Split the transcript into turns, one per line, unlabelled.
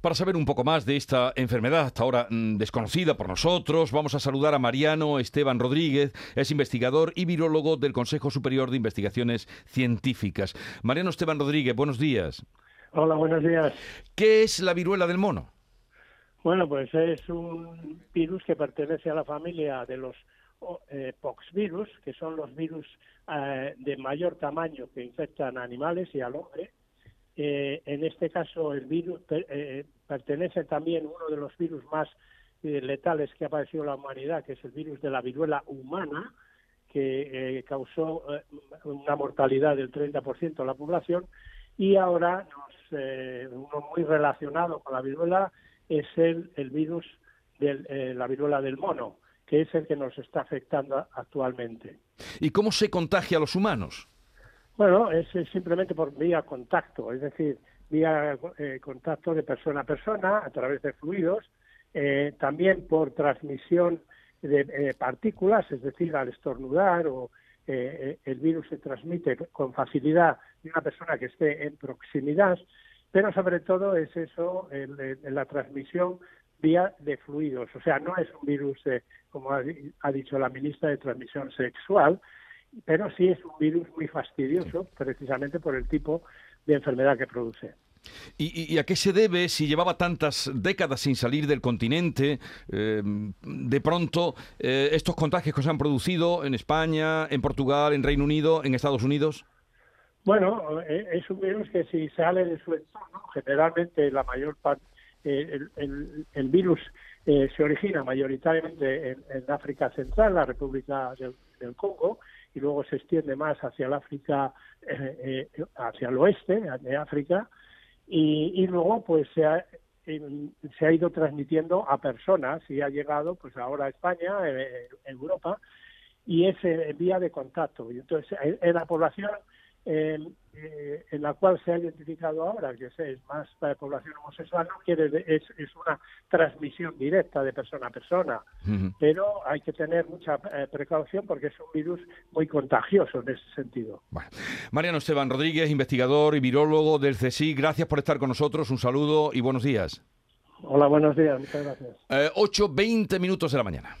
Para saber un poco más de esta enfermedad, hasta ahora mm, desconocida por nosotros, vamos a saludar a Mariano Esteban Rodríguez, es investigador y virólogo del Consejo Superior de Investigaciones Científicas. Mariano Esteban Rodríguez, buenos días.
Hola, buenos días.
¿Qué es la viruela del mono?
Bueno, pues es un virus que pertenece a la familia de los eh, poxvirus, que son los virus eh, de mayor tamaño que infectan a animales y al hombre. Eh, en este caso, el virus eh, pertenece también a uno de los virus más eh, letales que ha aparecido en la humanidad, que es el virus de la viruela humana, que causó una mortalidad del 30% de la población. Y ahora, uno muy relacionado con la viruela es el, el virus de la viruela del mono, que es el que nos está afectando actualmente.
¿Y cómo se contagia a los humanos?
Bueno, es, simplemente por vía contacto, es decir, vía eh, contacto de persona a persona a través de fluidos, eh, también por transmisión de eh, partículas, es decir, al estornudar o el virus se transmite con facilidad de una persona que esté en proximidad, pero sobre todo es eso, la transmisión vía de fluidos. O sea, no es un virus, como ha, dicho la ministra, de transmisión sexual, pero sí es un virus muy fastidioso, precisamente por el tipo de enfermedad que produce.
¿Y, a qué se debe si llevaba tantas décadas sin salir del continente? Eh, de pronto, eh, estos contagios que se han producido en España, en Portugal, en Reino Unido, en Estados Unidos.
Bueno, eh, es un virus que si sale de su entorno, generalmente la mayor parte, el, el, virus se origina mayoritariamente en, África Central, la República del Congo, y luego se extiende más hacia el África, eh, eh, hacia el oeste de África, y, luego pues se ha, se ha ido transmitiendo a personas y ha llegado pues ahora a España, eh, Europa, y es en vía de contacto. Y entonces en la población eh, en la cual se ha identificado ahora que es más la población homosexual, no quiere es, es una transmisión directa de persona a persona, pero hay que tener mucha eh, precaución porque es un virus muy contagioso en ese sentido.
Mariano Esteban Rodríguez, investigador y virólogo del CSI, gracias por estar con nosotros, un saludo y buenos días.
Hola, buenos días, muchas gracias.
Eh, 8, 20 minutos de la mañana.